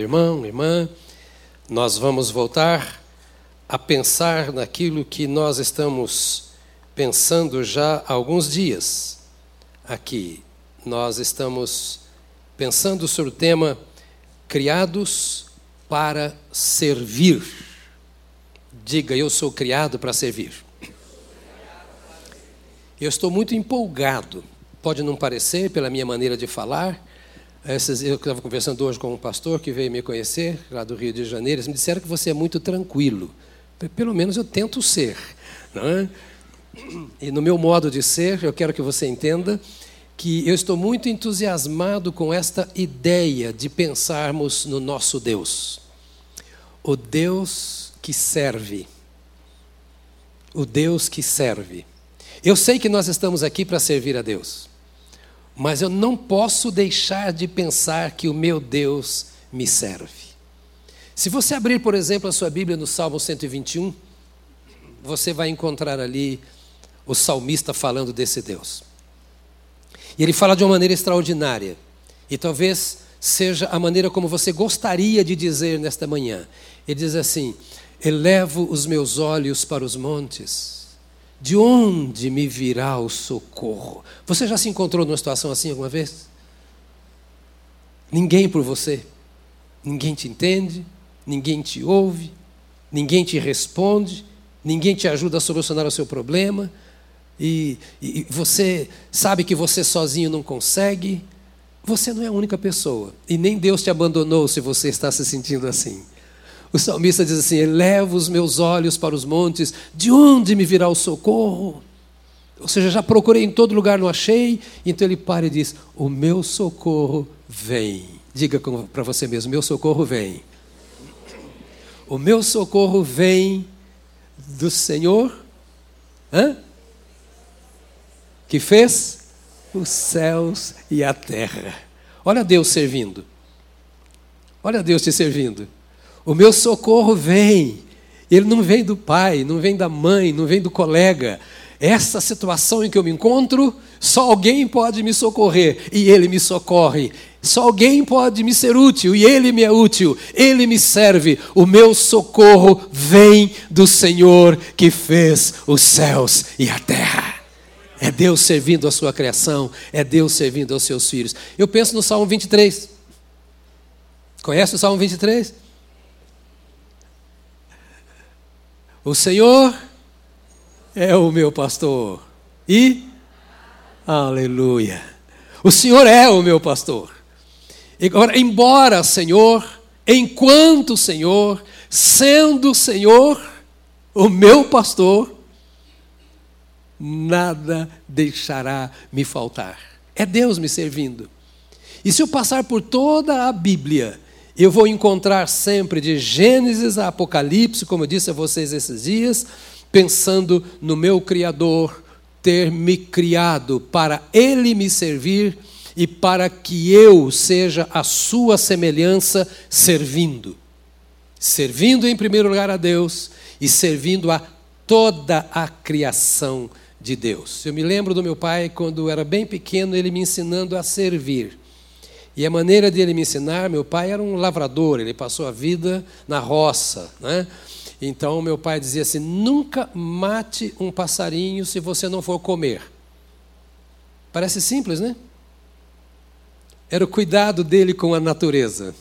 Irmão, irmã, nós vamos voltar a pensar naquilo que nós estamos pensando já há alguns dias aqui. Nós estamos pensando sobre o tema criados para servir. Diga, eu sou criado para servir. Eu estou muito empolgado. Pode não parecer pela minha maneira de falar, essas, eu estava conversando hoje com um pastor que veio me conhecer, lá do Rio de Janeiro. Eles me disseram que você é muito tranquilo. Pelo menos eu tento ser. É? E no meu modo de ser, eu quero que você entenda que eu estou muito entusiasmado com esta ideia de pensarmos no nosso Deus. O Deus que serve. O Deus que serve. Eu sei que nós estamos aqui para servir a Deus mas eu não posso deixar de pensar que o meu Deus me serve. Se você abrir, por exemplo, a sua Bíblia no Salmo 121, você vai encontrar ali o salmista falando desse Deus. E ele fala de uma maneira extraordinária, e talvez seja a maneira como você gostaria de dizer nesta manhã. Ele diz assim: Elevo os meus olhos para os montes de onde me virá o socorro? Você já se encontrou numa situação assim alguma vez? Ninguém por você. Ninguém te entende, ninguém te ouve, ninguém te responde, ninguém te ajuda a solucionar o seu problema, e, e você sabe que você sozinho não consegue. Você não é a única pessoa, e nem Deus te abandonou se você está se sentindo assim. O salmista diz assim: Eleva os meus olhos para os montes, de onde me virá o socorro? Ou seja, já procurei em todo lugar, não achei. Então ele para e diz: O meu socorro vem. Diga para você mesmo: Meu socorro vem. O meu socorro vem do Senhor, hã? que fez os céus e a terra. Olha Deus servindo. Olha Deus te servindo. O meu socorro vem. Ele não vem do pai, não vem da mãe, não vem do colega. Essa situação em que eu me encontro, só alguém pode me socorrer e ele me socorre. Só alguém pode me ser útil e ele me é útil. Ele me serve. O meu socorro vem do Senhor que fez os céus e a terra. É Deus servindo a sua criação, é Deus servindo aos seus filhos. Eu penso no Salmo 23. Conhece o Salmo 23? O Senhor é o meu pastor. E aleluia. O Senhor é o meu pastor. Agora, embora Senhor, enquanto Senhor, sendo Senhor o meu pastor, nada deixará me faltar. É Deus me servindo. E se eu passar por toda a Bíblia, eu vou encontrar sempre de Gênesis a Apocalipse, como eu disse a vocês esses dias, pensando no meu Criador ter me criado para Ele me servir e para que eu seja a sua semelhança servindo. Servindo em primeiro lugar a Deus e servindo a toda a criação de Deus. Eu me lembro do meu pai, quando era bem pequeno, ele me ensinando a servir. E a maneira de ele me ensinar, meu pai era um lavrador, ele passou a vida na roça, né? Então meu pai dizia assim: nunca mate um passarinho se você não for comer. Parece simples, né? Era o cuidado dele com a natureza.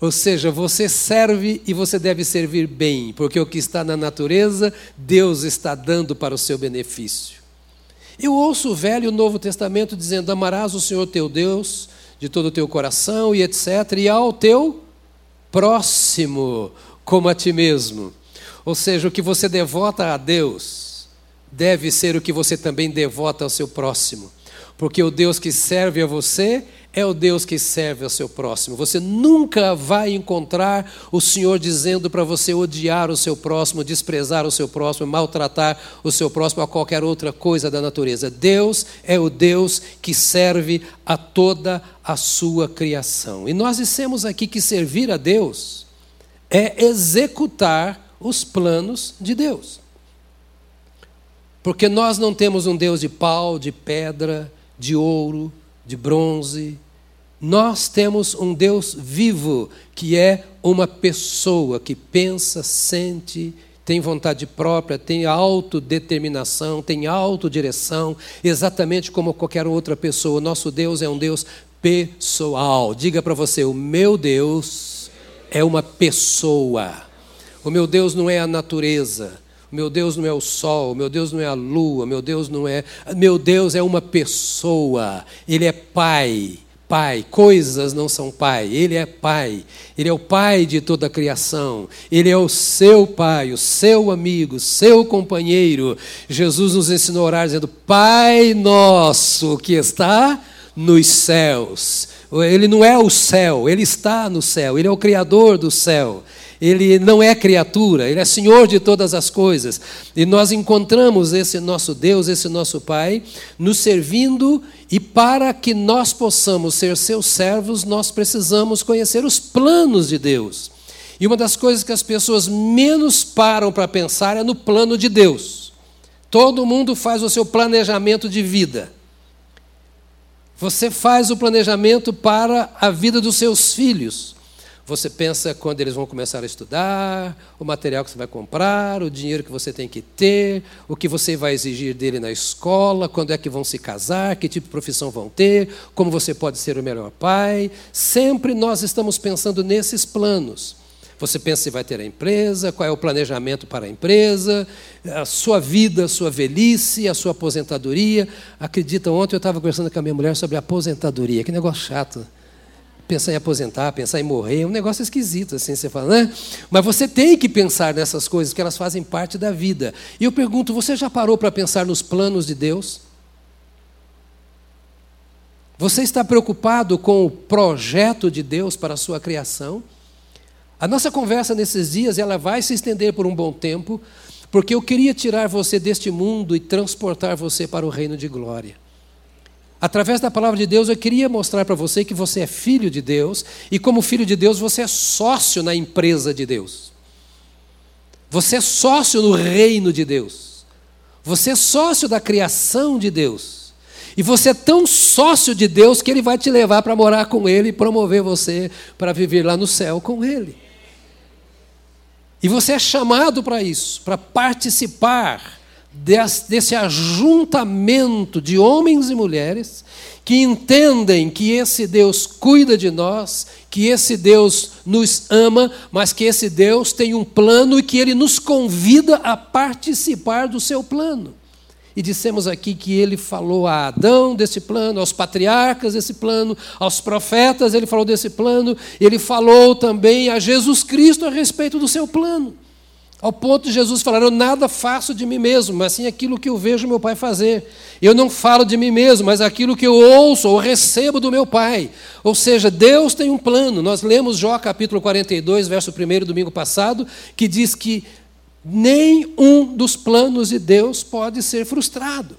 Ou seja, você serve e você deve servir bem, porque o que está na natureza, Deus está dando para o seu benefício. Eu ouço o Velho e o Novo Testamento dizendo: Amarás o Senhor teu Deus de todo o teu coração e etc., e ao teu próximo como a ti mesmo. Ou seja, o que você devota a Deus deve ser o que você também devota ao seu próximo. Porque o Deus que serve a você é o Deus que serve ao seu próximo. Você nunca vai encontrar o Senhor dizendo para você odiar o seu próximo, desprezar o seu próximo, maltratar o seu próximo a qualquer outra coisa da natureza. Deus é o Deus que serve a toda a sua criação. E nós dissemos aqui que servir a Deus é executar os planos de Deus. Porque nós não temos um Deus de pau, de pedra, de ouro, de bronze, Nós temos um Deus vivo, que é uma pessoa que pensa, sente, tem vontade própria, tem autodeterminação, tem autodireção, exatamente como qualquer outra pessoa. Nosso Deus é um Deus pessoal. Diga para você: o meu Deus é uma pessoa. O meu Deus não é a natureza. Meu Deus não é o sol, meu Deus não é a lua, meu Deus não é. Meu Deus é uma pessoa. Ele é pai. Pai, coisas não são pai, Ele é Pai, Ele é o Pai de toda a criação, Ele é o seu Pai, o seu amigo, seu companheiro. Jesus nos ensinou a orar dizendo: Pai nosso que está nos céus. Ele não é o céu, Ele está no céu, Ele é o Criador do céu. Ele não é criatura, ele é Senhor de todas as coisas. E nós encontramos esse nosso Deus, esse nosso Pai, nos servindo, e para que nós possamos ser seus servos, nós precisamos conhecer os planos de Deus. E uma das coisas que as pessoas menos param para pensar é no plano de Deus. Todo mundo faz o seu planejamento de vida. Você faz o planejamento para a vida dos seus filhos. Você pensa quando eles vão começar a estudar, o material que você vai comprar, o dinheiro que você tem que ter, o que você vai exigir dele na escola, quando é que vão se casar, que tipo de profissão vão ter, como você pode ser o melhor pai. Sempre nós estamos pensando nesses planos. Você pensa se vai ter a empresa, qual é o planejamento para a empresa, a sua vida, a sua velhice, a sua aposentadoria. Acredita, ontem eu estava conversando com a minha mulher sobre aposentadoria, que negócio chato pensar em aposentar, pensar em morrer, é um negócio esquisito, assim, você fala, né? Mas você tem que pensar nessas coisas, que elas fazem parte da vida. E eu pergunto, você já parou para pensar nos planos de Deus? Você está preocupado com o projeto de Deus para a sua criação? A nossa conversa nesses dias, ela vai se estender por um bom tempo, porque eu queria tirar você deste mundo e transportar você para o reino de glória. Através da palavra de Deus, eu queria mostrar para você que você é filho de Deus e, como filho de Deus, você é sócio na empresa de Deus. Você é sócio no reino de Deus. Você é sócio da criação de Deus. E você é tão sócio de Deus que Ele vai te levar para morar com Ele e promover você para viver lá no céu com Ele. E você é chamado para isso, para participar desse ajuntamento de homens e mulheres que entendem que esse Deus cuida de nós, que esse Deus nos ama, mas que esse Deus tem um plano e que ele nos convida a participar do seu plano. E dissemos aqui que ele falou a Adão desse plano, aos patriarcas desse plano, aos profetas ele falou desse plano, ele falou também a Jesus Cristo a respeito do seu plano. Ao ponto de Jesus falar: Eu nada faço de mim mesmo, mas sim aquilo que eu vejo meu Pai fazer. Eu não falo de mim mesmo, mas aquilo que eu ouço ou recebo do meu Pai. Ou seja, Deus tem um plano. Nós lemos Jó capítulo 42, verso 1 domingo passado, que diz que nem um dos planos de Deus pode ser frustrado.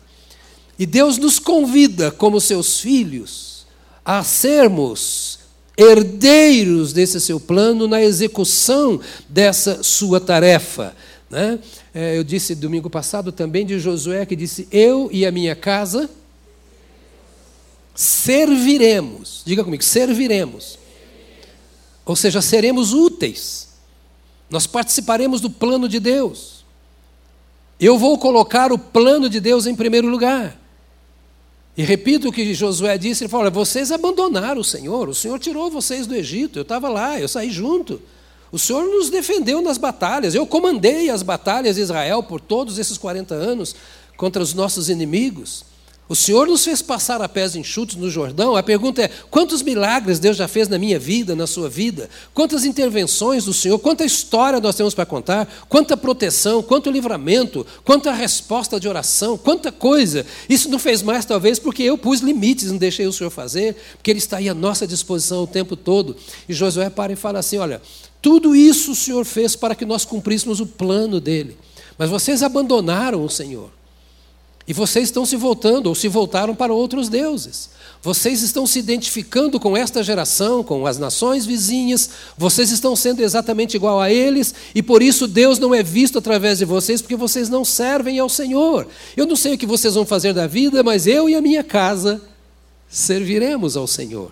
E Deus nos convida, como seus filhos, a sermos herdeiros desse seu plano na execução dessa sua tarefa. Né? É, eu disse domingo passado também de Josué que disse: Eu e a minha casa serviremos. Diga comigo, serviremos. Ou seja, seremos úteis. Nós participaremos do plano de Deus. Eu vou colocar o plano de Deus em primeiro lugar. E repito o que Josué disse: ele falou, vocês abandonaram o Senhor, o Senhor tirou vocês do Egito, eu estava lá, eu saí junto. O Senhor nos defendeu nas batalhas, eu comandei as batalhas de Israel por todos esses 40 anos contra os nossos inimigos. O Senhor nos fez passar a pés enxutos no Jordão. A pergunta é: quantos milagres Deus já fez na minha vida, na sua vida? Quantas intervenções do Senhor? Quanta história nós temos para contar? Quanta proteção, quanto livramento, quanta resposta de oração, quanta coisa. Isso não fez mais, talvez, porque eu pus limites, não deixei o Senhor fazer, porque Ele está aí à nossa disposição o tempo todo. E Josué para e fala assim: olha, tudo isso o Senhor fez para que nós cumpríssemos o plano dele. Mas vocês abandonaram o Senhor. E vocês estão se voltando, ou se voltaram para outros deuses. Vocês estão se identificando com esta geração, com as nações vizinhas, vocês estão sendo exatamente igual a eles, e por isso Deus não é visto através de vocês, porque vocês não servem ao Senhor. Eu não sei o que vocês vão fazer da vida, mas eu e a minha casa serviremos ao Senhor.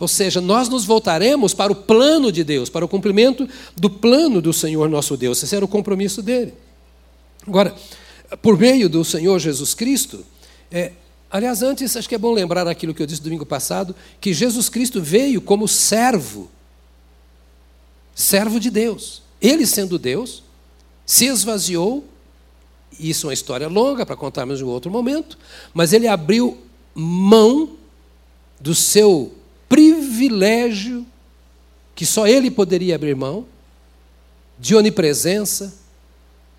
Ou seja, nós nos voltaremos para o plano de Deus, para o cumprimento do plano do Senhor nosso Deus. Esse era o compromisso dele. Agora, por meio do Senhor Jesus Cristo, é, aliás, antes, acho que é bom lembrar aquilo que eu disse domingo passado, que Jesus Cristo veio como servo, servo de Deus. Ele, sendo Deus, se esvaziou, isso é uma história longa para contarmos em outro momento, mas ele abriu mão do seu privilégio, que só ele poderia abrir mão, de onipresença,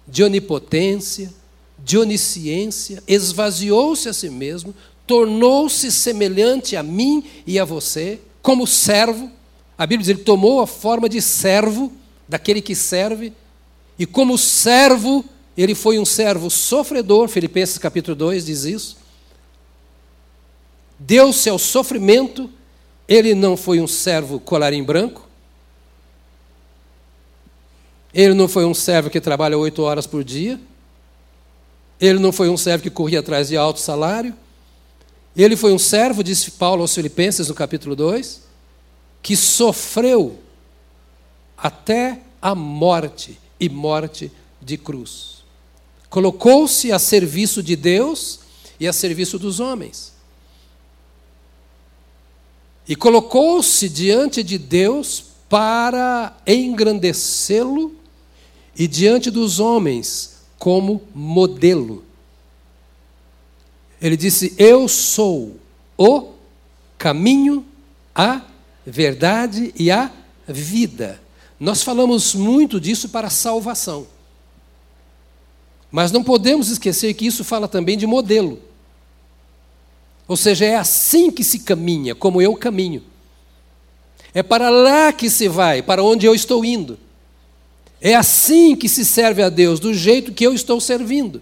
de onipotência, de onisciência, esvaziou-se a si mesmo, tornou-se semelhante a mim e a você, como servo. A Bíblia diz: ele tomou a forma de servo, daquele que serve, e como servo, ele foi um servo sofredor, Filipenses capítulo 2 diz isso. Deu-se ao sofrimento, ele não foi um servo colarim branco, ele não foi um servo que trabalha oito horas por dia, ele não foi um servo que corria atrás de alto salário, ele foi um servo, disse Paulo aos Filipenses no capítulo 2, que sofreu até a morte e morte de cruz. Colocou-se a serviço de Deus e a serviço dos homens. E colocou-se diante de Deus para engrandecê-lo e diante dos homens como modelo. Ele disse: Eu sou o caminho, a verdade e a vida. Nós falamos muito disso para salvação. Mas não podemos esquecer que isso fala também de modelo. Ou seja, é assim que se caminha, como eu caminho. É para lá que se vai, para onde eu estou indo. É assim que se serve a Deus, do jeito que eu estou servindo.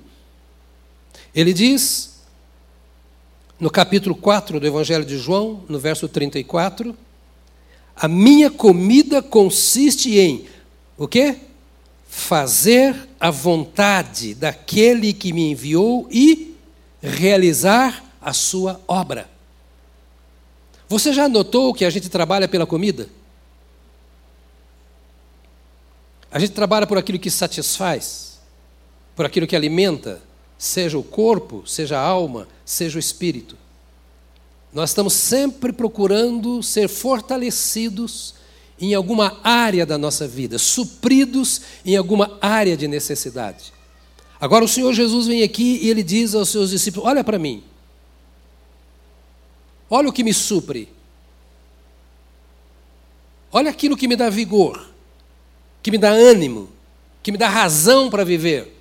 Ele diz, no capítulo 4 do Evangelho de João, no verso 34, a minha comida consiste em o quê? Fazer a vontade daquele que me enviou e realizar a sua obra. Você já notou que a gente trabalha pela comida? A gente trabalha por aquilo que satisfaz, por aquilo que alimenta, seja o corpo, seja a alma, seja o espírito. Nós estamos sempre procurando ser fortalecidos em alguma área da nossa vida, supridos em alguma área de necessidade. Agora o Senhor Jesus vem aqui e ele diz aos seus discípulos: Olha para mim, olha o que me supre, olha aquilo que me dá vigor, que me dá ânimo, que me dá razão para viver.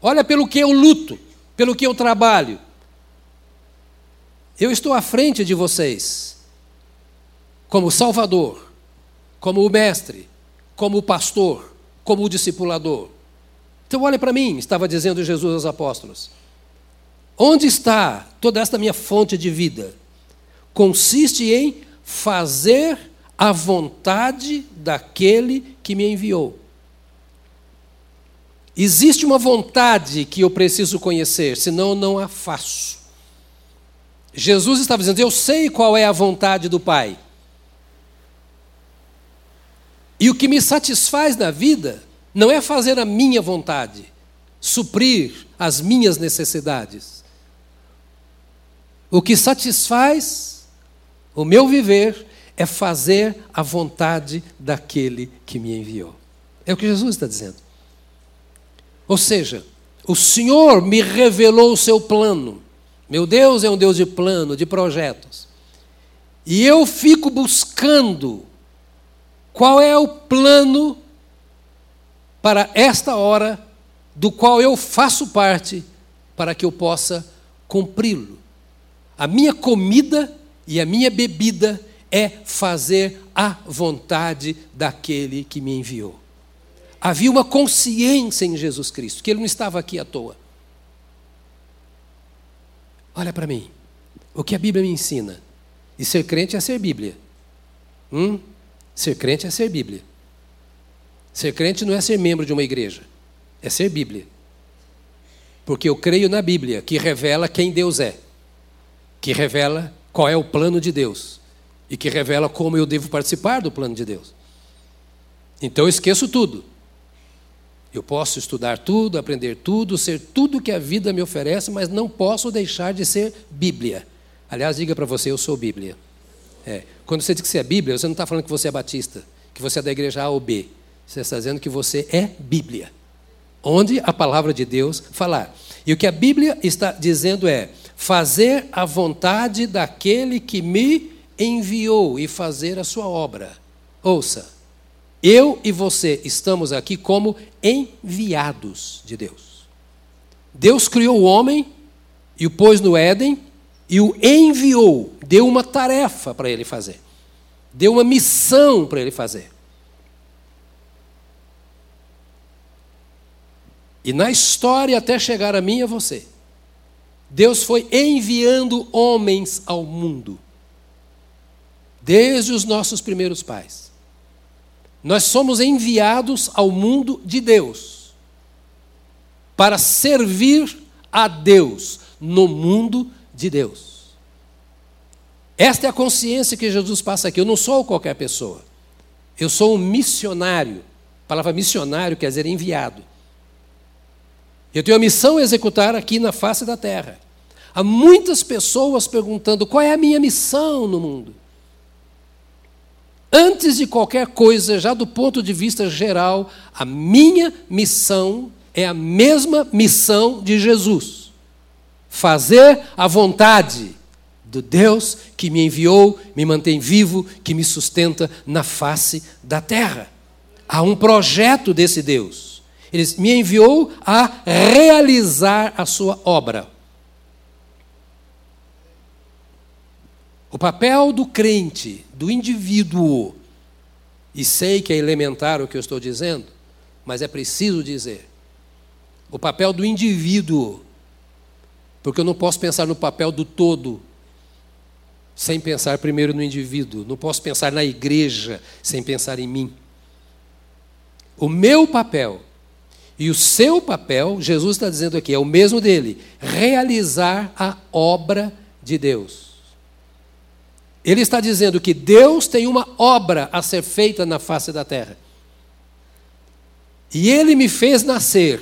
Olha pelo que eu luto, pelo que eu trabalho, eu estou à frente de vocês, como Salvador, como o Mestre, como o pastor, como o discipulador. Então, olhe para mim, estava dizendo Jesus aos apóstolos. Onde está toda esta minha fonte de vida? Consiste em fazer a vontade daquele que me enviou. Existe uma vontade que eu preciso conhecer, senão eu não a faço. Jesus estava dizendo: Eu sei qual é a vontade do Pai. E o que me satisfaz na vida não é fazer a minha vontade, suprir as minhas necessidades. O que satisfaz o meu viver é fazer a vontade daquele que me enviou. É o que Jesus está dizendo. Ou seja, o Senhor me revelou o seu plano. Meu Deus é um Deus de plano, de projetos. E eu fico buscando qual é o plano para esta hora, do qual eu faço parte, para que eu possa cumpri-lo. A minha comida e a minha bebida é fazer a vontade daquele que me enviou. Havia uma consciência em Jesus Cristo, que ele não estava aqui à toa. Olha para mim. O que a Bíblia me ensina? E ser crente é ser Bíblia. Hum? Ser crente é ser Bíblia. Ser crente não é ser membro de uma igreja, é ser Bíblia. Porque eu creio na Bíblia, que revela quem Deus é, que revela qual é o plano de Deus, e que revela como eu devo participar do plano de Deus. Então eu esqueço tudo. Eu posso estudar tudo, aprender tudo, ser tudo que a vida me oferece, mas não posso deixar de ser Bíblia. Aliás, diga para você, eu sou Bíblia. É. Quando você diz que você é Bíblia, você não está falando que você é batista, que você é da igreja A ou B. Você está dizendo que você é Bíblia. Onde a palavra de Deus falar. E o que a Bíblia está dizendo é: fazer a vontade daquele que me enviou e fazer a sua obra. Ouça, eu e você estamos aqui como enviados de Deus. Deus criou o homem e o pôs no Éden e o enviou, deu uma tarefa para ele fazer, deu uma missão para ele fazer. E na história, até chegar a mim e a você, Deus foi enviando homens ao mundo, desde os nossos primeiros pais. Nós somos enviados ao mundo de Deus, para servir a Deus no mundo de Deus. Esta é a consciência que Jesus passa aqui. Eu não sou qualquer pessoa. Eu sou um missionário. A palavra missionário quer dizer enviado. Eu tenho a missão a executar aqui na face da terra. Há muitas pessoas perguntando qual é a minha missão no mundo. Antes de qualquer coisa, já do ponto de vista geral, a minha missão é a mesma missão de Jesus: fazer a vontade do Deus que me enviou, me mantém vivo, que me sustenta na face da terra. Há um projeto desse Deus. Ele me enviou a realizar a sua obra. O papel do crente, do indivíduo, e sei que é elementar o que eu estou dizendo, mas é preciso dizer. O papel do indivíduo, porque eu não posso pensar no papel do todo sem pensar primeiro no indivíduo, não posso pensar na igreja sem pensar em mim. O meu papel e o seu papel, Jesus está dizendo aqui, é o mesmo dele: realizar a obra de Deus. Ele está dizendo que Deus tem uma obra a ser feita na face da terra. E ele me fez nascer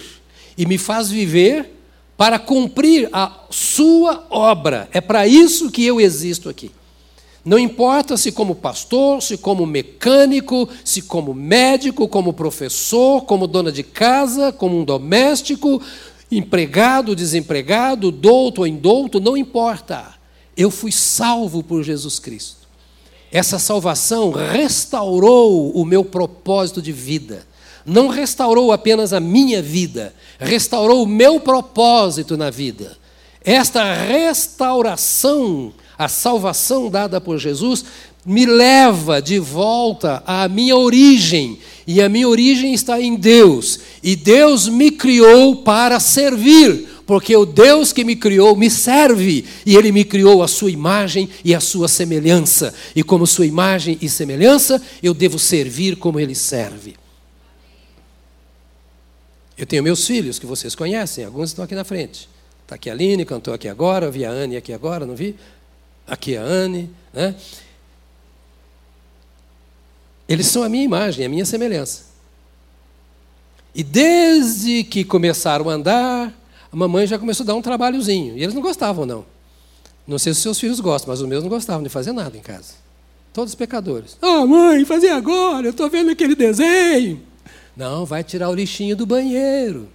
e me faz viver para cumprir a sua obra. É para isso que eu existo aqui. Não importa se como pastor, se como mecânico, se como médico, como professor, como dona de casa, como um doméstico, empregado, desempregado, douto ou indouto, não importa. Eu fui salvo por Jesus Cristo. Essa salvação restaurou o meu propósito de vida. Não restaurou apenas a minha vida, restaurou o meu propósito na vida. Esta restauração a salvação dada por Jesus me leva de volta à minha origem. E a minha origem está em Deus. E Deus me criou para servir, porque o Deus que me criou me serve. E Ele me criou a sua imagem e a sua semelhança. E como sua imagem e semelhança, eu devo servir como Ele serve. Eu tenho meus filhos, que vocês conhecem, alguns estão aqui na frente. Está aqui a Aline, cantou aqui agora, vi a Anne aqui agora, não vi? aqui a Anne, né? Eles são a minha imagem, a minha semelhança. E desde que começaram a andar, a mamãe já começou a dar um trabalhozinho. E eles não gostavam, não. Não sei se seus filhos gostam, mas os meus não gostavam de fazer nada em casa. Todos pecadores. Ah, oh, mãe, fazer agora, eu estou vendo aquele desenho. Não, vai tirar o lixinho do banheiro.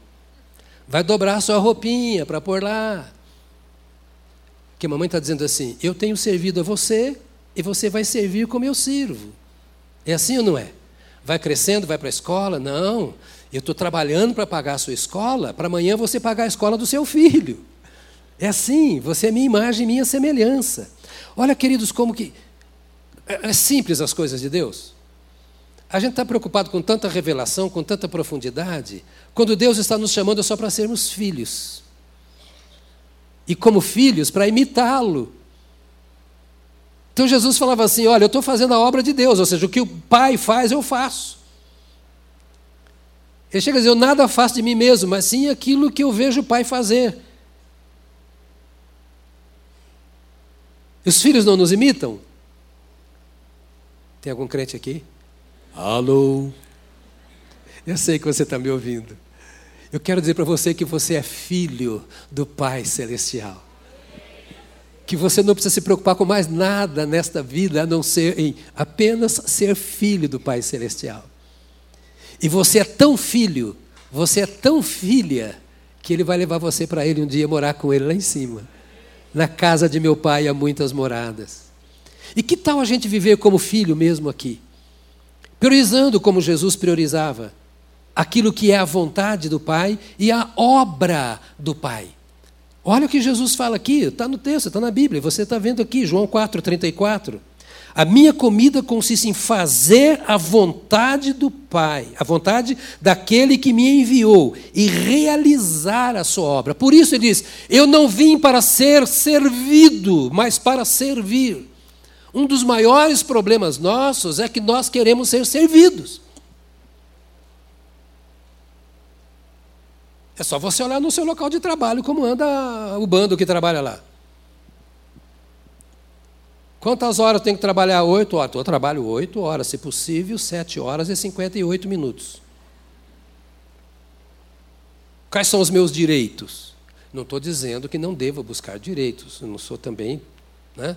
Vai dobrar a sua roupinha para pôr lá. Que a mamãe está dizendo assim: eu tenho servido a você e você vai servir como eu sirvo. É assim ou não é? Vai crescendo, vai para a escola? Não. Eu estou trabalhando para pagar a sua escola, para amanhã você pagar a escola do seu filho. É assim, você é minha imagem, minha semelhança. Olha, queridos, como que. É, é simples as coisas de Deus. A gente está preocupado com tanta revelação, com tanta profundidade, quando Deus está nos chamando só para sermos filhos e como filhos para imitá-lo. Então Jesus falava assim: Olha, eu estou fazendo a obra de Deus, ou seja, o que o Pai faz, eu faço. Ele chega a dizer: Eu nada faço de mim mesmo, mas sim aquilo que eu vejo o Pai fazer. Os filhos não nos imitam? Tem algum crente aqui? Alô? Eu sei que você está me ouvindo. Eu quero dizer para você que você é filho do Pai Celestial. Que você não precisa se preocupar com mais nada nesta vida a não ser em apenas ser filho do Pai Celestial. E você é tão filho, você é tão filha, que Ele vai levar você para Ele um dia morar com Ele lá em cima. Na casa de meu Pai há muitas moradas. E que tal a gente viver como filho mesmo aqui? Priorizando como Jesus priorizava aquilo que é a vontade do Pai e a obra do Pai. Olha o que Jesus fala aqui, está no texto, está na Bíblia, você está vendo aqui, João 4,34. A minha comida consiste em fazer a vontade do Pai, a vontade daquele que me enviou, e realizar a sua obra. Por isso ele diz: Eu não vim para ser servido, mas para servir. Um dos maiores problemas nossos é que nós queremos ser servidos. É só você olhar no seu local de trabalho como anda o bando que trabalha lá. Quantas horas tem que trabalhar? Oito horas. Eu trabalho oito horas, se possível, sete horas e cinquenta e oito minutos. Quais são os meus direitos? Não estou dizendo que não devo buscar direitos. Eu não sou também. Né?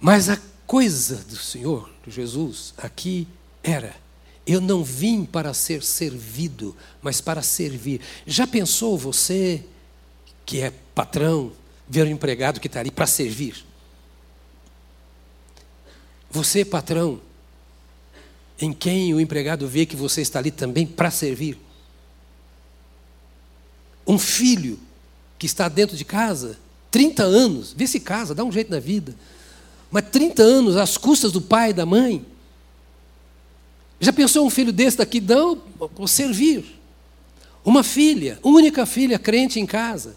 Mas a coisa do Senhor, de Jesus, aqui era eu não vim para ser servido, mas para servir. Já pensou você, que é patrão, ver um empregado que está ali para servir? Você, patrão, em quem o empregado vê que você está ali também para servir? Um filho que está dentro de casa, 30 anos, vê se casa, dá um jeito na vida, mas 30 anos às custas do pai e da mãe, já pensou um filho desse daqui? Não, vou servir. Uma filha, única filha crente em casa.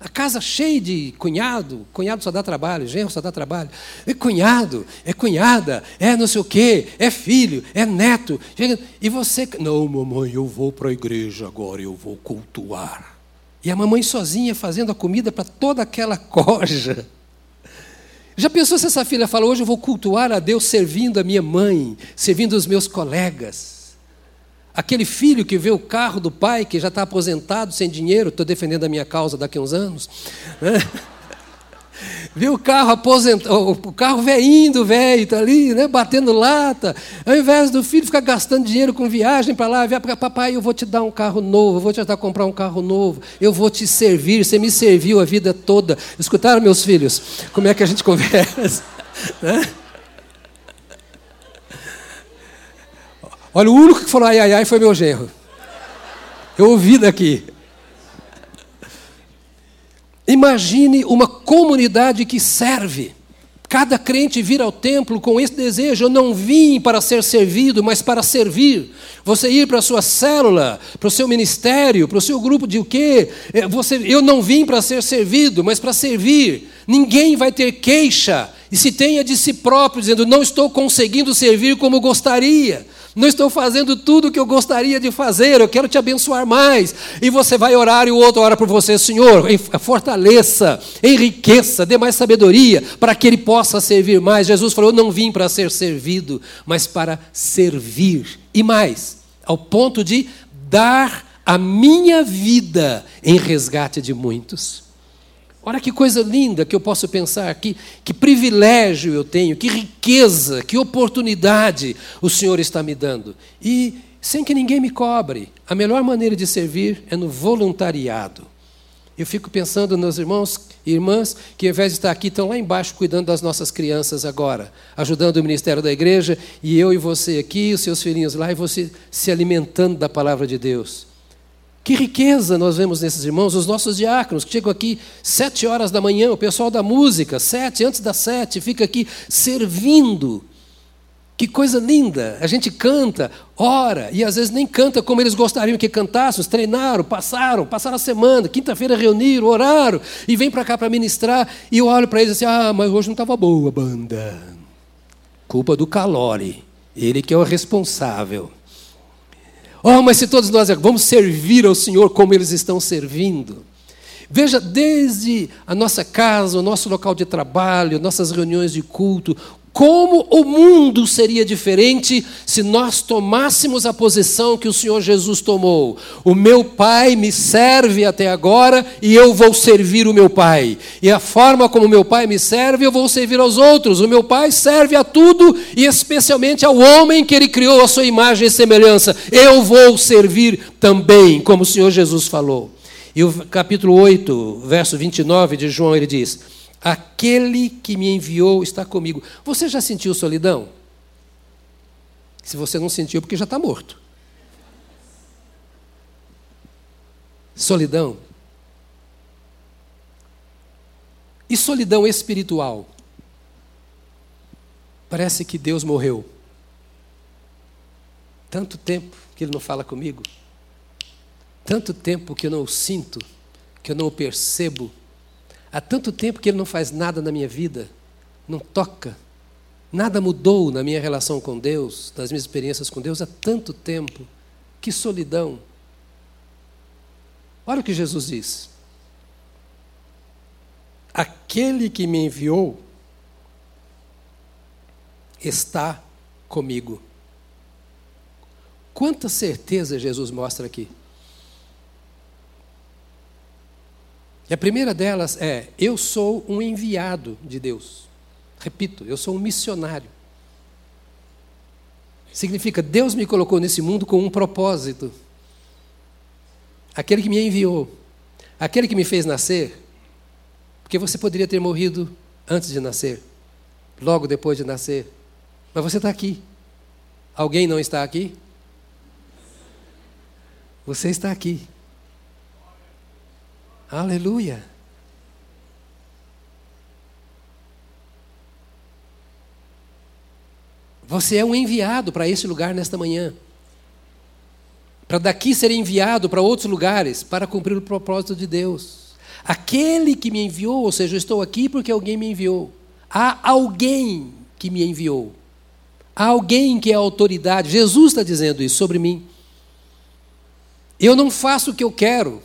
A casa cheia de cunhado, cunhado só dá trabalho, genro só dá trabalho. É cunhado, é cunhada, é não sei o quê, é filho, é neto. E você, não, mamãe, eu vou para a igreja agora, eu vou cultuar. E a mamãe sozinha fazendo a comida para toda aquela coja. Já pensou se essa filha fala, hoje eu vou cultuar a Deus servindo a minha mãe, servindo os meus colegas? Aquele filho que vê o carro do pai, que já está aposentado, sem dinheiro, estou defendendo a minha causa daqui a uns anos. Né? Vê o carro aposentado, o carro veinho velho, está ali, né, batendo lata. Ao invés do filho ficar gastando dinheiro com viagem para lá, para papai, eu vou te dar um carro novo, eu vou te ajudar a comprar um carro novo, eu vou te servir, você me serviu a vida toda. Escutaram, meus filhos? Como é que a gente conversa? Né? Olha, o único que falou ai, ai, ai foi meu genro. Eu ouvi daqui. Imagine uma comunidade que serve. Cada crente vir ao templo com esse desejo: eu não vim para ser servido, mas para servir. Você ir para a sua célula, para o seu ministério, para o seu grupo de o quê? É, você, eu não vim para ser servido, mas para servir. Ninguém vai ter queixa, e se tenha de si próprio, dizendo: não estou conseguindo servir como gostaria não estou fazendo tudo o que eu gostaria de fazer, eu quero te abençoar mais. E você vai orar e o outro ora por você, Senhor, fortaleça, enriqueça, dê mais sabedoria para que ele possa servir mais. Jesus falou: Eu não vim para ser servido, mas para servir. E mais, ao ponto de dar a minha vida em resgate de muitos. Olha que coisa linda que eu posso pensar, que, que privilégio eu tenho, que riqueza, que oportunidade o Senhor está me dando. E sem que ninguém me cobre. A melhor maneira de servir é no voluntariado. Eu fico pensando nos irmãos e irmãs que, ao invés de estar aqui, estão lá embaixo cuidando das nossas crianças agora, ajudando o ministério da igreja, e eu e você aqui, os seus filhinhos lá, e você se alimentando da palavra de Deus. Que riqueza nós vemos nesses irmãos, os nossos diáconos, que chegam aqui sete horas da manhã, o pessoal da música, sete, antes das sete, fica aqui servindo. Que coisa linda! A gente canta, ora, e às vezes nem canta como eles gostariam que cantássemos, treinaram, passaram, passaram a semana, quinta-feira reuniram, oraram, e vem para cá para ministrar, e eu olho para eles assim, ah, mas hoje não estava boa a banda. Culpa do Calore, ele que é o responsável. Oh, mas se todos nós vamos servir ao Senhor como eles estão servindo. Veja, desde a nossa casa, o nosso local de trabalho, nossas reuniões de culto, como o mundo seria diferente se nós tomássemos a posição que o Senhor Jesus tomou. O meu Pai me serve até agora e eu vou servir o meu Pai. E a forma como o meu Pai me serve, eu vou servir aos outros. O meu Pai serve a tudo e especialmente ao homem que ele criou a sua imagem e semelhança. Eu vou servir também, como o Senhor Jesus falou. E o capítulo 8, verso 29 de João, ele diz: Aquele que me enviou está comigo. Você já sentiu solidão? Se você não sentiu, porque já está morto. Solidão. E solidão espiritual. Parece que Deus morreu. Tanto tempo que Ele não fala comigo. Tanto tempo que eu não o sinto, que eu não o percebo Há tanto tempo que ele não faz nada na minha vida, não toca. Nada mudou na minha relação com Deus, nas minhas experiências com Deus há tanto tempo. Que solidão. Olha o que Jesus diz. Aquele que me enviou está comigo. Quanta certeza Jesus mostra aqui. E a primeira delas é: eu sou um enviado de Deus. Repito, eu sou um missionário. Significa, Deus me colocou nesse mundo com um propósito. Aquele que me enviou, aquele que me fez nascer, porque você poderia ter morrido antes de nascer, logo depois de nascer, mas você está aqui. Alguém não está aqui? Você está aqui. Aleluia. Você é um enviado para esse lugar nesta manhã. Para daqui ser enviado para outros lugares para cumprir o propósito de Deus. Aquele que me enviou, ou seja, eu estou aqui porque alguém me enviou. Há alguém que me enviou. Há alguém que é autoridade. Jesus está dizendo isso sobre mim. Eu não faço o que eu quero,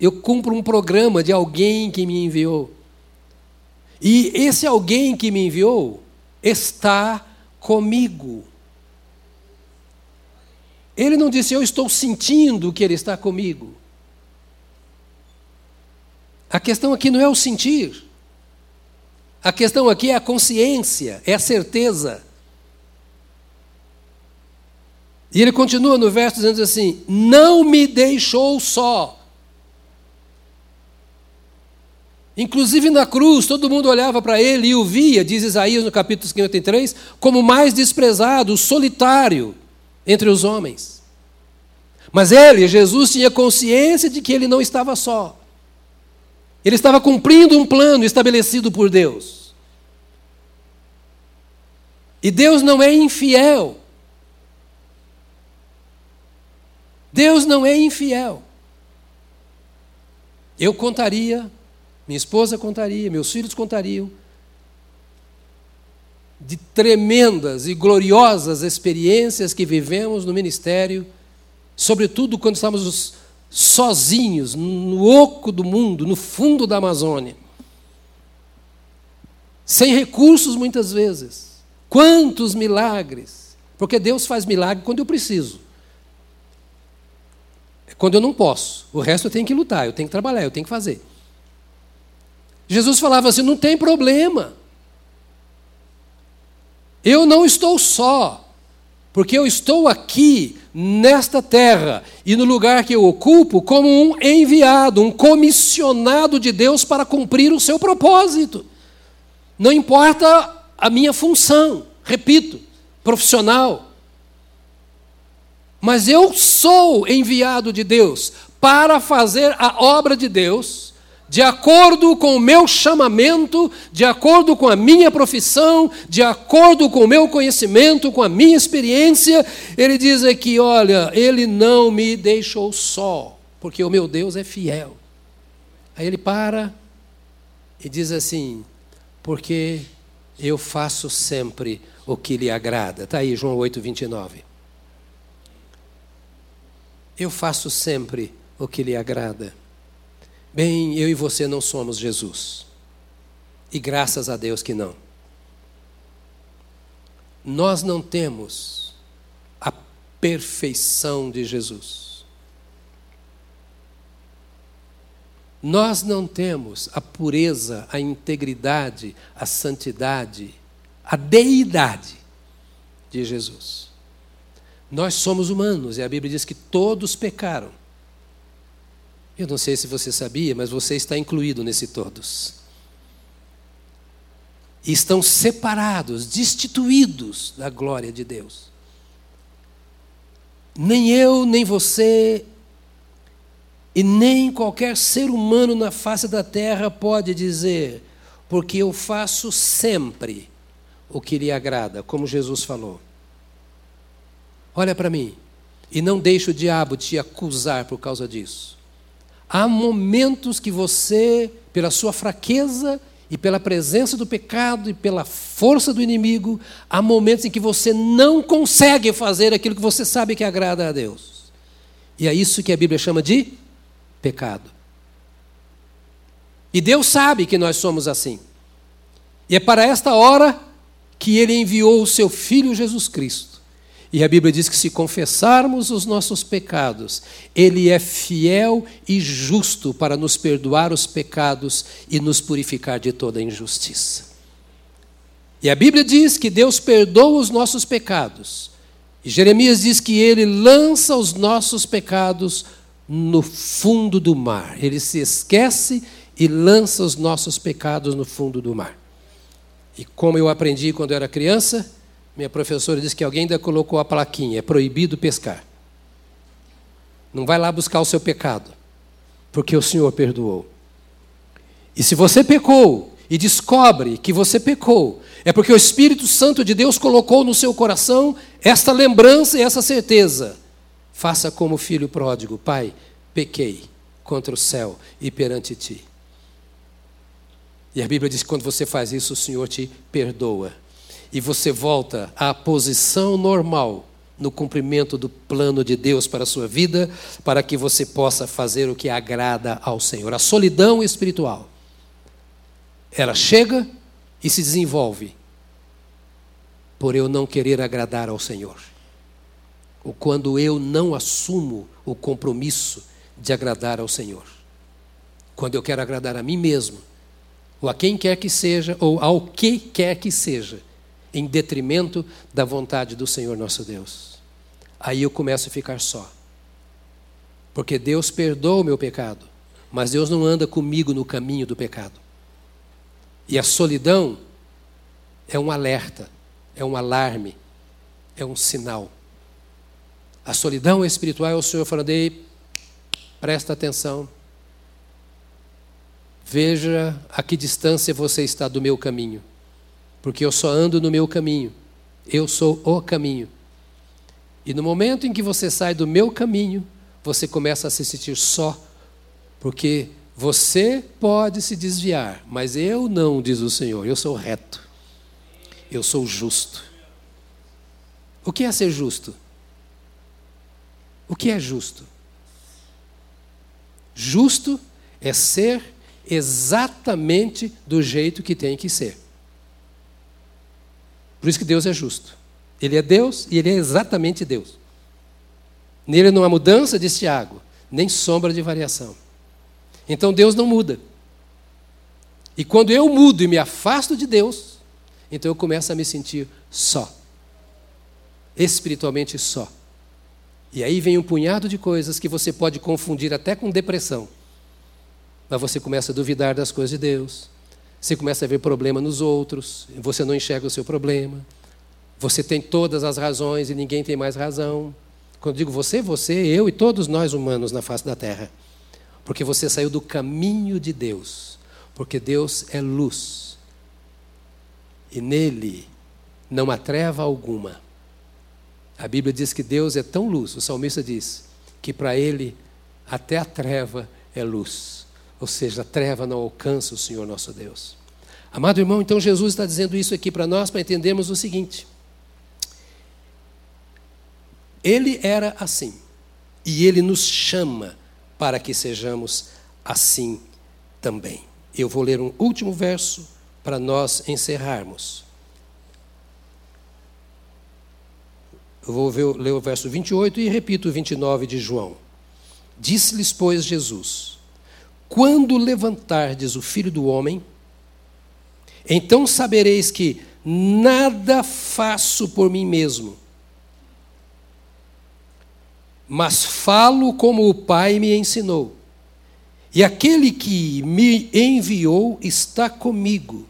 eu cumpro um programa de alguém que me enviou. E esse alguém que me enviou está comigo. Ele não disse, eu estou sentindo que ele está comigo. A questão aqui não é o sentir. A questão aqui é a consciência, é a certeza. E ele continua no verso dizendo assim: Não me deixou só. Inclusive na cruz, todo mundo olhava para ele e o via, diz Isaías no capítulo 53, como mais desprezado, solitário entre os homens. Mas ele, Jesus, tinha consciência de que ele não estava só. Ele estava cumprindo um plano estabelecido por Deus. E Deus não é infiel. Deus não é infiel. Eu contaria minha esposa contaria, meus filhos contariam de tremendas e gloriosas experiências que vivemos no ministério, sobretudo quando estávamos sozinhos, no oco do mundo, no fundo da Amazônia. Sem recursos muitas vezes. Quantos milagres! Porque Deus faz milagre quando eu preciso. É quando eu não posso. O resto eu tenho que lutar, eu tenho que trabalhar, eu tenho que fazer. Jesus falava assim: não tem problema. Eu não estou só, porque eu estou aqui nesta terra e no lugar que eu ocupo como um enviado, um comissionado de Deus para cumprir o seu propósito. Não importa a minha função, repito, profissional. Mas eu sou enviado de Deus para fazer a obra de Deus de acordo com o meu chamamento, de acordo com a minha profissão, de acordo com o meu conhecimento, com a minha experiência, ele diz aqui: olha, ele não me deixou só, porque o meu Deus é fiel. Aí ele para e diz assim: porque eu faço sempre o que lhe agrada. Está aí, João 8, 29. Eu faço sempre o que lhe agrada. Bem, eu e você não somos Jesus. E graças a Deus que não. nós não temos a perfeição de Jesus. Nós não temos a pureza, a integridade, a santidade, a deidade de Jesus. Nós somos humanos e a Bíblia diz que todos pecaram. Eu não sei se você sabia, mas você está incluído nesse todos. E estão separados, destituídos da glória de Deus. Nem eu, nem você, e nem qualquer ser humano na face da terra pode dizer, porque eu faço sempre o que lhe agrada, como Jesus falou. Olha para mim, e não deixe o diabo te acusar por causa disso. Há momentos que você, pela sua fraqueza e pela presença do pecado e pela força do inimigo, há momentos em que você não consegue fazer aquilo que você sabe que agrada a Deus. E é isso que a Bíblia chama de pecado. E Deus sabe que nós somos assim. E é para esta hora que Ele enviou o seu Filho Jesus Cristo e a Bíblia diz que se confessarmos os nossos pecados, Ele é fiel e justo para nos perdoar os pecados e nos purificar de toda injustiça. E a Bíblia diz que Deus perdoa os nossos pecados. E Jeremias diz que Ele lança os nossos pecados no fundo do mar. Ele se esquece e lança os nossos pecados no fundo do mar. E como eu aprendi quando era criança, minha professora disse que alguém ainda colocou a plaquinha: é proibido pescar. Não vai lá buscar o seu pecado, porque o Senhor perdoou. E se você pecou e descobre que você pecou, é porque o Espírito Santo de Deus colocou no seu coração esta lembrança e essa certeza. Faça como o filho pródigo: Pai, pequei contra o céu e perante ti. E a Bíblia diz que quando você faz isso, o Senhor te perdoa e você volta à posição normal no cumprimento do plano de Deus para a sua vida, para que você possa fazer o que agrada ao Senhor. A solidão espiritual, ela chega e se desenvolve por eu não querer agradar ao Senhor. Ou quando eu não assumo o compromisso de agradar ao Senhor. Quando eu quero agradar a mim mesmo, ou a quem quer que seja, ou ao que quer que seja em detrimento da vontade do Senhor nosso Deus. Aí eu começo a ficar só. Porque Deus perdoa o meu pecado, mas Deus não anda comigo no caminho do pecado. E a solidão é um alerta, é um alarme, é um sinal. A solidão espiritual é o Senhor falando, Ei, presta atenção, veja a que distância você está do meu caminho porque eu só ando no meu caminho. Eu sou o caminho. E no momento em que você sai do meu caminho, você começa a se sentir só, porque você pode se desviar, mas eu não, diz o Senhor. Eu sou reto. Eu sou justo. O que é ser justo? O que é justo? Justo é ser exatamente do jeito que tem que ser. Por isso que Deus é justo. Ele é Deus e ele é exatamente Deus. Nele não há mudança, diz Tiago, nem sombra de variação. Então Deus não muda. E quando eu mudo e me afasto de Deus, então eu começo a me sentir só. Espiritualmente só. E aí vem um punhado de coisas que você pode confundir até com depressão. Mas você começa a duvidar das coisas de Deus. Você começa a ver problema nos outros, você não enxerga o seu problema. Você tem todas as razões e ninguém tem mais razão. Quando digo você, você, eu e todos nós humanos na face da terra. Porque você saiu do caminho de Deus. Porque Deus é luz. E nele não há treva alguma. A Bíblia diz que Deus é tão luz, o salmista diz, que para ele até a treva é luz. Ou seja, a treva não alcança o Senhor nosso Deus. Amado irmão, então Jesus está dizendo isso aqui para nós para entendermos o seguinte: Ele era assim, e Ele nos chama para que sejamos assim também. Eu vou ler um último verso para nós encerrarmos. Eu vou ver, ler o verso 28 e repito o 29 de João. Disse-lhes, pois, Jesus: Quando levantardes o filho do homem, então sabereis que nada faço por mim mesmo, mas falo como o Pai me ensinou. E aquele que me enviou está comigo,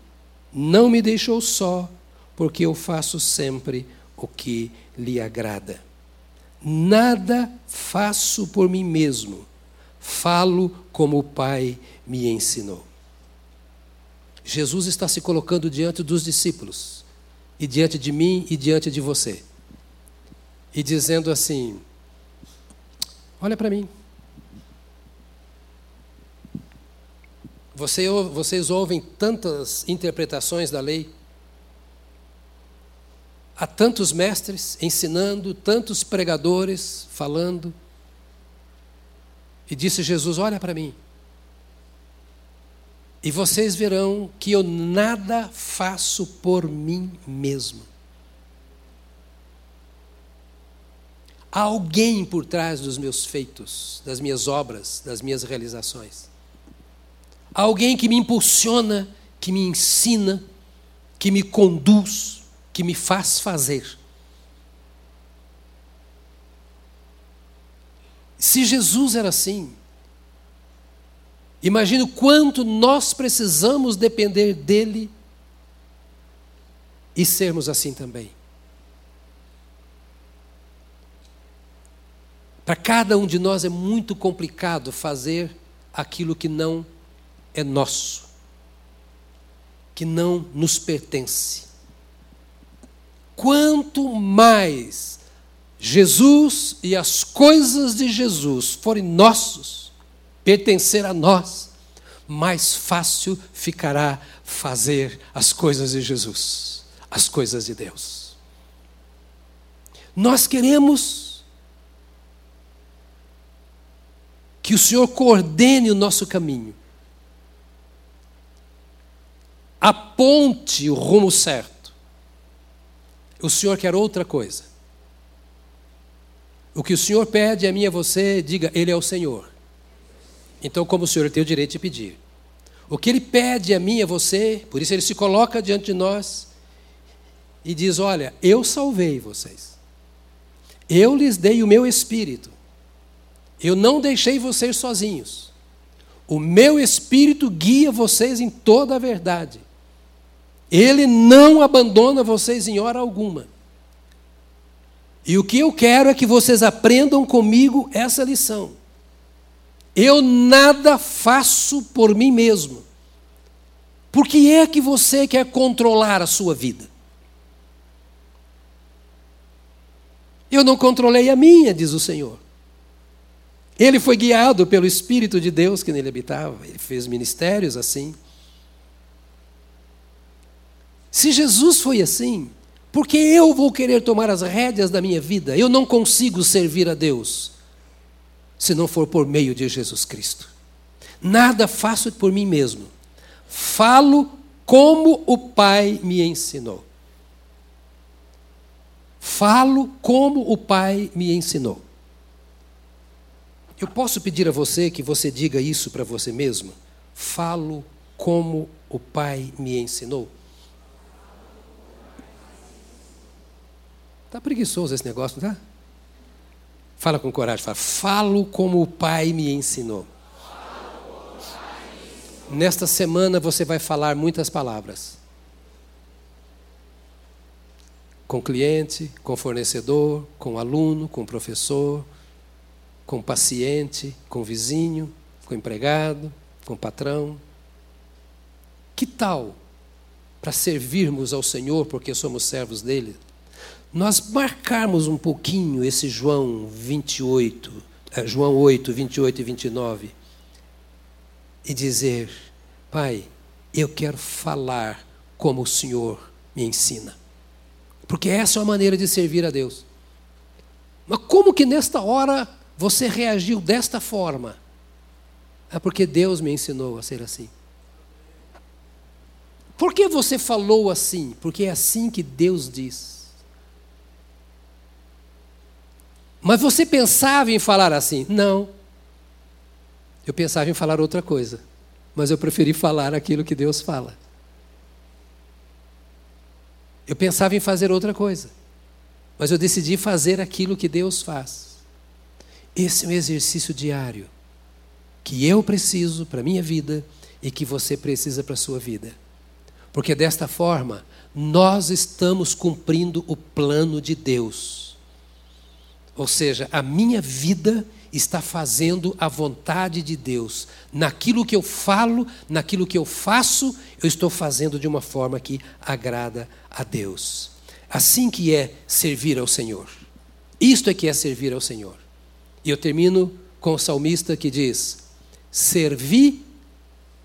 não me deixou só, porque eu faço sempre o que lhe agrada. Nada faço por mim mesmo, falo como o Pai me ensinou. Jesus está se colocando diante dos discípulos, e diante de mim e diante de você, e dizendo assim: Olha para mim. Você, vocês ouvem tantas interpretações da lei, há tantos mestres ensinando, tantos pregadores falando, e disse Jesus: Olha para mim e vocês verão que eu nada faço por mim mesmo. Há alguém por trás dos meus feitos, das minhas obras, das minhas realizações. Há alguém que me impulsiona, que me ensina, que me conduz, que me faz fazer. Se Jesus era assim, Imagine o quanto nós precisamos depender dele e sermos assim também. Para cada um de nós é muito complicado fazer aquilo que não é nosso, que não nos pertence. Quanto mais Jesus e as coisas de Jesus forem nossos, pertencer a nós, mais fácil ficará fazer as coisas de Jesus, as coisas de Deus. Nós queremos que o Senhor coordene o nosso caminho, aponte o rumo certo. O Senhor quer outra coisa. O que o Senhor pede a mim e a você, diga, Ele é o Senhor. Então, como o Senhor tem o direito de pedir. O que ele pede a mim e a você, por isso ele se coloca diante de nós e diz: Olha, eu salvei vocês. Eu lhes dei o meu espírito. Eu não deixei vocês sozinhos. O meu espírito guia vocês em toda a verdade. Ele não abandona vocês em hora alguma. E o que eu quero é que vocês aprendam comigo essa lição. Eu nada faço por mim mesmo. Por que é que você quer controlar a sua vida? Eu não controlei a minha, diz o Senhor. Ele foi guiado pelo Espírito de Deus que nele habitava. Ele fez ministérios assim. Se Jesus foi assim, por que eu vou querer tomar as rédeas da minha vida? Eu não consigo servir a Deus se não for por meio de Jesus Cristo. Nada faço por mim mesmo. Falo como o Pai me ensinou. Falo como o Pai me ensinou. Eu posso pedir a você que você diga isso para você mesmo? Falo como o Pai me ensinou. Está preguiçoso esse negócio, não está? Fala com coragem, fala, falo como o Pai me ensinou. Nesta semana você vai falar muitas palavras. Com cliente, com fornecedor, com aluno, com professor, com paciente, com vizinho, com empregado, com patrão. Que tal para servirmos ao Senhor porque somos servos dele? Nós marcarmos um pouquinho esse João 28, é, João 8, 28 e 29, e dizer: Pai, eu quero falar como o Senhor me ensina. Porque essa é a maneira de servir a Deus. Mas como que nesta hora você reagiu desta forma? É porque Deus me ensinou a ser assim. Por que você falou assim? Porque é assim que Deus diz. Mas você pensava em falar assim? Não. Eu pensava em falar outra coisa, mas eu preferi falar aquilo que Deus fala. Eu pensava em fazer outra coisa, mas eu decidi fazer aquilo que Deus faz. Esse é um exercício diário que eu preciso para a minha vida e que você precisa para a sua vida. Porque desta forma, nós estamos cumprindo o plano de Deus. Ou seja, a minha vida está fazendo a vontade de Deus. Naquilo que eu falo, naquilo que eu faço, eu estou fazendo de uma forma que agrada a Deus. Assim que é servir ao Senhor. Isto é que é servir ao Senhor. E eu termino com o salmista que diz: Servi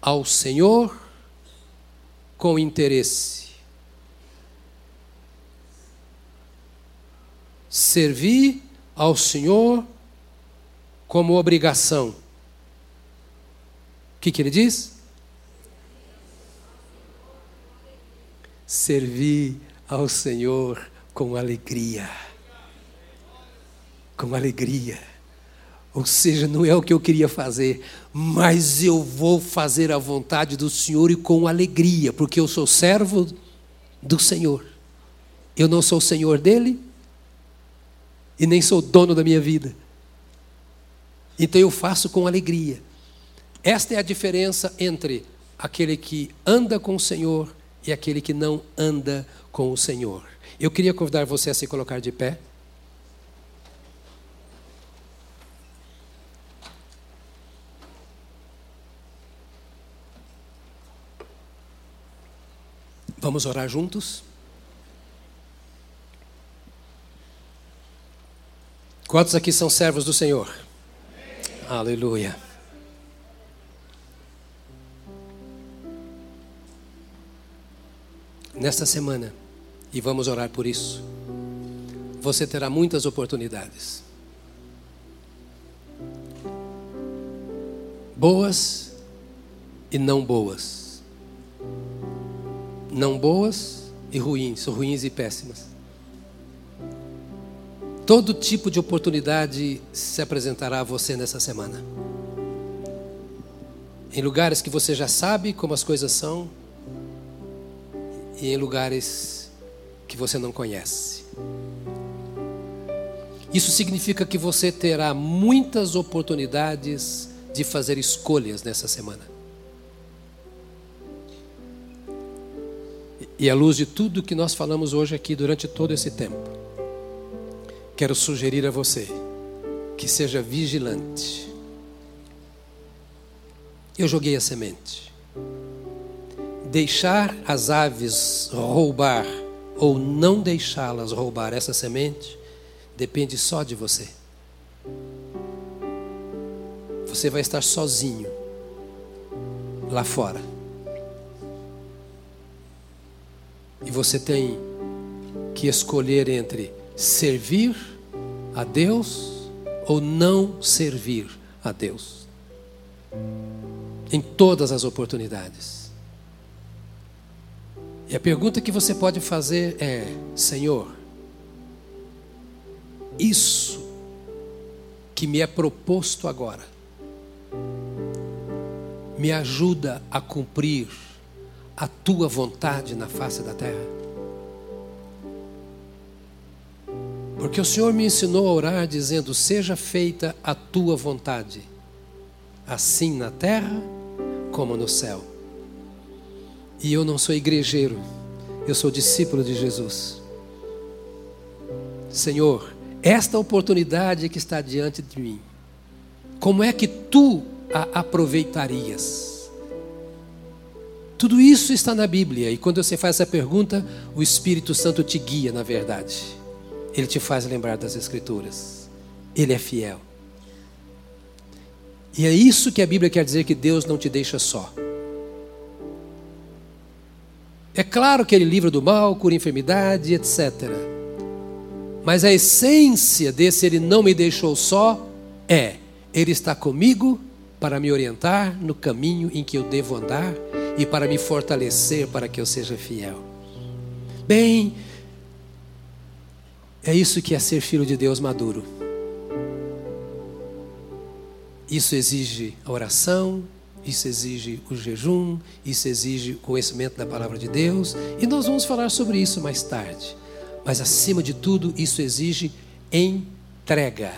ao Senhor com interesse. Servi ao Senhor como obrigação. O que, que ele diz? Servir ao Senhor com alegria. Com alegria. Ou seja, não é o que eu queria fazer, mas eu vou fazer a vontade do Senhor e com alegria, porque eu sou servo do Senhor. Eu não sou senhor dele e nem sou dono da minha vida. Então eu faço com alegria. Esta é a diferença entre aquele que anda com o Senhor e aquele que não anda com o Senhor. Eu queria convidar você a se colocar de pé. Vamos orar juntos? Quantos aqui são servos do Senhor? Aleluia. Nesta semana, e vamos orar por isso, você terá muitas oportunidades. Boas e não boas. Não boas e ruins, ruins e péssimas. Todo tipo de oportunidade se apresentará a você nessa semana. Em lugares que você já sabe como as coisas são, e em lugares que você não conhece. Isso significa que você terá muitas oportunidades de fazer escolhas nessa semana. E à luz de tudo que nós falamos hoje aqui durante todo esse tempo, quero sugerir a você que seja vigilante. Eu joguei a semente. Deixar as aves roubar ou não deixá-las roubar essa semente depende só de você. Você vai estar sozinho lá fora. E você tem que escolher entre servir a Deus ou não servir a Deus. Em todas as oportunidades. E a pergunta que você pode fazer é: Senhor, isso que me é proposto agora, me ajuda a cumprir a tua vontade na face da terra? Porque o Senhor me ensinou a orar dizendo: Seja feita a tua vontade, assim na terra como no céu. E eu não sou igrejeiro, eu sou discípulo de Jesus. Senhor, esta oportunidade que está diante de mim, como é que tu a aproveitarias? Tudo isso está na Bíblia, e quando você faz essa pergunta, o Espírito Santo te guia, na verdade. Ele te faz lembrar das Escrituras. Ele é fiel. E é isso que a Bíblia quer dizer que Deus não te deixa só. É claro que ele livra do mal, cura enfermidade, etc. Mas a essência desse ele não me deixou só é: ele está comigo para me orientar no caminho em que eu devo andar e para me fortalecer para que eu seja fiel. Bem, é isso que é ser filho de Deus maduro. Isso exige a oração, isso exige o jejum, isso exige o conhecimento da palavra de Deus, e nós vamos falar sobre isso mais tarde. Mas acima de tudo, isso exige entrega.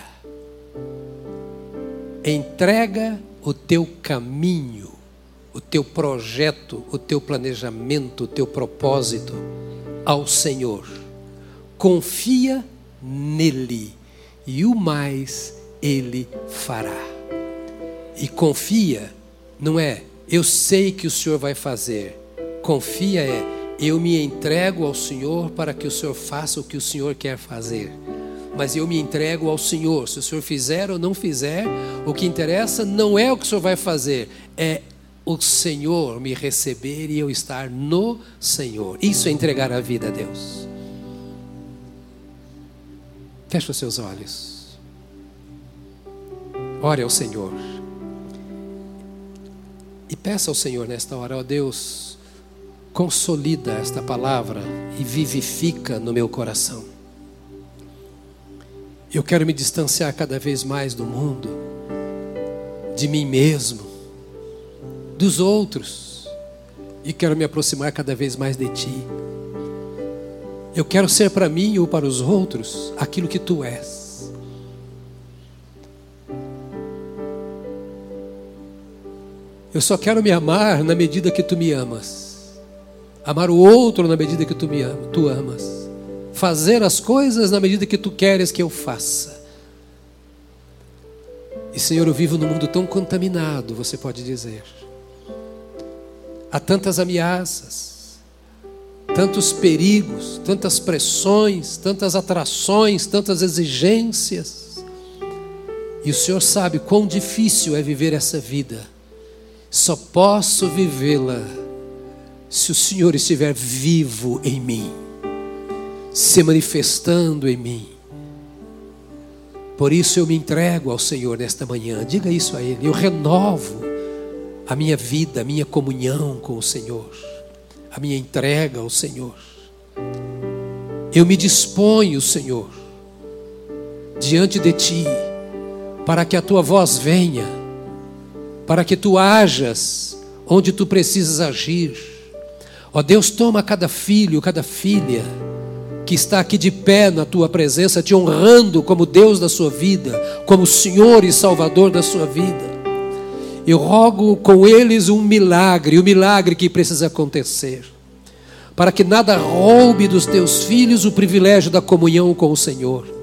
Entrega o teu caminho, o teu projeto, o teu planejamento, o teu propósito ao Senhor. Confia nele e o mais ele fará. E confia não é eu sei que o Senhor vai fazer. Confia é eu me entrego ao Senhor para que o Senhor faça o que o Senhor quer fazer. Mas eu me entrego ao Senhor. Se o Senhor fizer ou não fizer, o que interessa não é o que o Senhor vai fazer, é o Senhor me receber e eu estar no Senhor. Isso é entregar a vida a Deus. Feche os seus olhos. Ore ao Senhor. E peça ao Senhor nesta hora, ó Deus, consolida esta palavra e vivifica no meu coração. Eu quero me distanciar cada vez mais do mundo, de mim mesmo, dos outros, e quero me aproximar cada vez mais de Ti. Eu quero ser para mim ou para os outros aquilo que Tu és. Eu só quero me amar na medida que tu me amas. Amar o outro na medida que tu me tu amas. Fazer as coisas na medida que tu queres que eu faça. E Senhor, eu vivo num mundo tão contaminado, você pode dizer. Há tantas ameaças, tantos perigos, tantas pressões, tantas atrações, tantas exigências. E o Senhor sabe quão difícil é viver essa vida só posso vivê-la se o Senhor estiver vivo em mim, se manifestando em mim. Por isso eu me entrego ao Senhor nesta manhã. Diga isso a Ele. Eu renovo a minha vida, a minha comunhão com o Senhor, a minha entrega ao Senhor. Eu me disponho, Senhor, diante de Ti, para que a Tua voz venha para que tu hajas onde tu precisas agir. Ó Deus, toma cada filho, cada filha que está aqui de pé na tua presença, te honrando como Deus da sua vida, como Senhor e Salvador da sua vida. Eu rogo com eles um milagre, o um milagre que precisa acontecer, para que nada roube dos teus filhos o privilégio da comunhão com o Senhor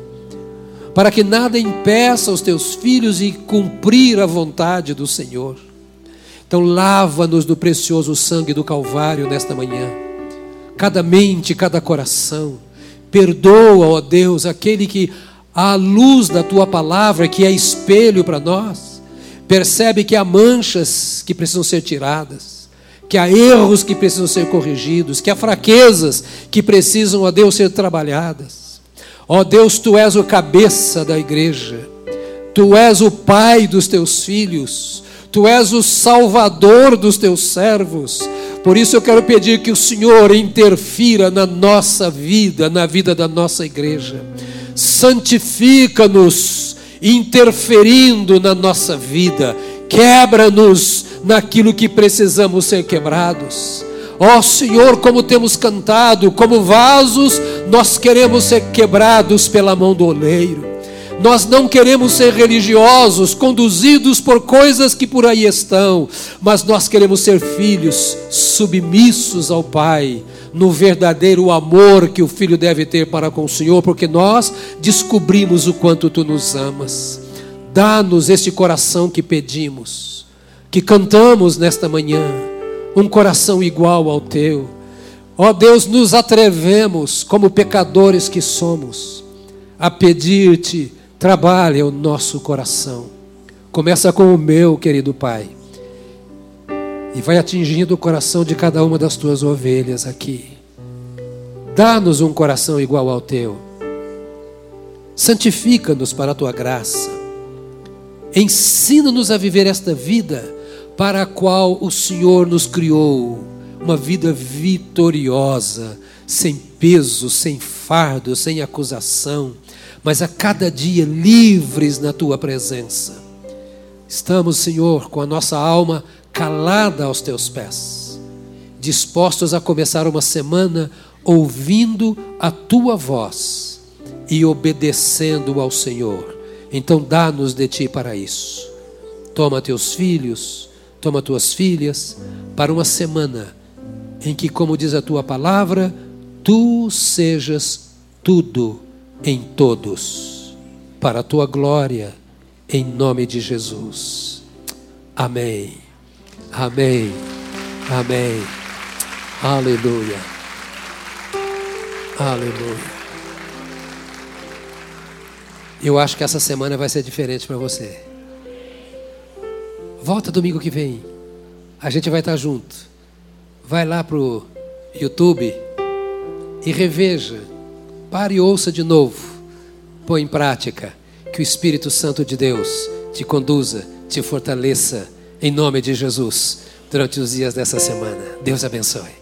para que nada impeça os teus filhos de cumprir a vontade do Senhor. Então, lava-nos do precioso sangue do Calvário nesta manhã, cada mente, cada coração. Perdoa, ó Deus, aquele que, à luz da tua palavra, que é espelho para nós, percebe que há manchas que precisam ser tiradas, que há erros que precisam ser corrigidos, que há fraquezas que precisam, ó Deus, ser trabalhadas. Ó Deus, tu és o cabeça da igreja, tu és o pai dos teus filhos, tu és o salvador dos teus servos. Por isso eu quero pedir que o Senhor interfira na nossa vida, na vida da nossa igreja. Santifica-nos, interferindo na nossa vida. Quebra-nos naquilo que precisamos ser quebrados. Ó oh, Senhor, como temos cantado, como vasos, nós queremos ser quebrados pela mão do oleiro. Nós não queremos ser religiosos, conduzidos por coisas que por aí estão, mas nós queremos ser filhos submissos ao Pai, no verdadeiro amor que o filho deve ter para com o Senhor, porque nós descobrimos o quanto tu nos amas. Dá-nos este coração que pedimos, que cantamos nesta manhã um coração igual ao teu. Ó Deus, nos atrevemos, como pecadores que somos, a pedir-te, trabalhe o nosso coração. Começa com o meu, querido Pai, e vai atingindo o coração de cada uma das tuas ovelhas aqui. Dá-nos um coração igual ao teu. Santifica-nos para a tua graça. Ensina-nos a viver esta vida para a qual o Senhor nos criou, uma vida vitoriosa, sem peso, sem fardo, sem acusação, mas a cada dia livres na tua presença. Estamos, Senhor, com a nossa alma calada aos teus pés, dispostos a começar uma semana ouvindo a tua voz e obedecendo ao Senhor. Então, dá-nos de ti para isso. Toma teus filhos, toma tuas filhas, para uma semana em que, como diz a tua palavra, tu sejas tudo em todos, para a tua glória, em nome de Jesus. Amém. Amém. Amém. Aleluia. Aleluia. Eu acho que essa semana vai ser diferente para você. Volta domingo que vem. A gente vai estar junto. Vai lá pro YouTube e reveja. Pare e ouça de novo. Põe em prática. Que o Espírito Santo de Deus te conduza, te fortaleça, em nome de Jesus, durante os dias dessa semana. Deus abençoe.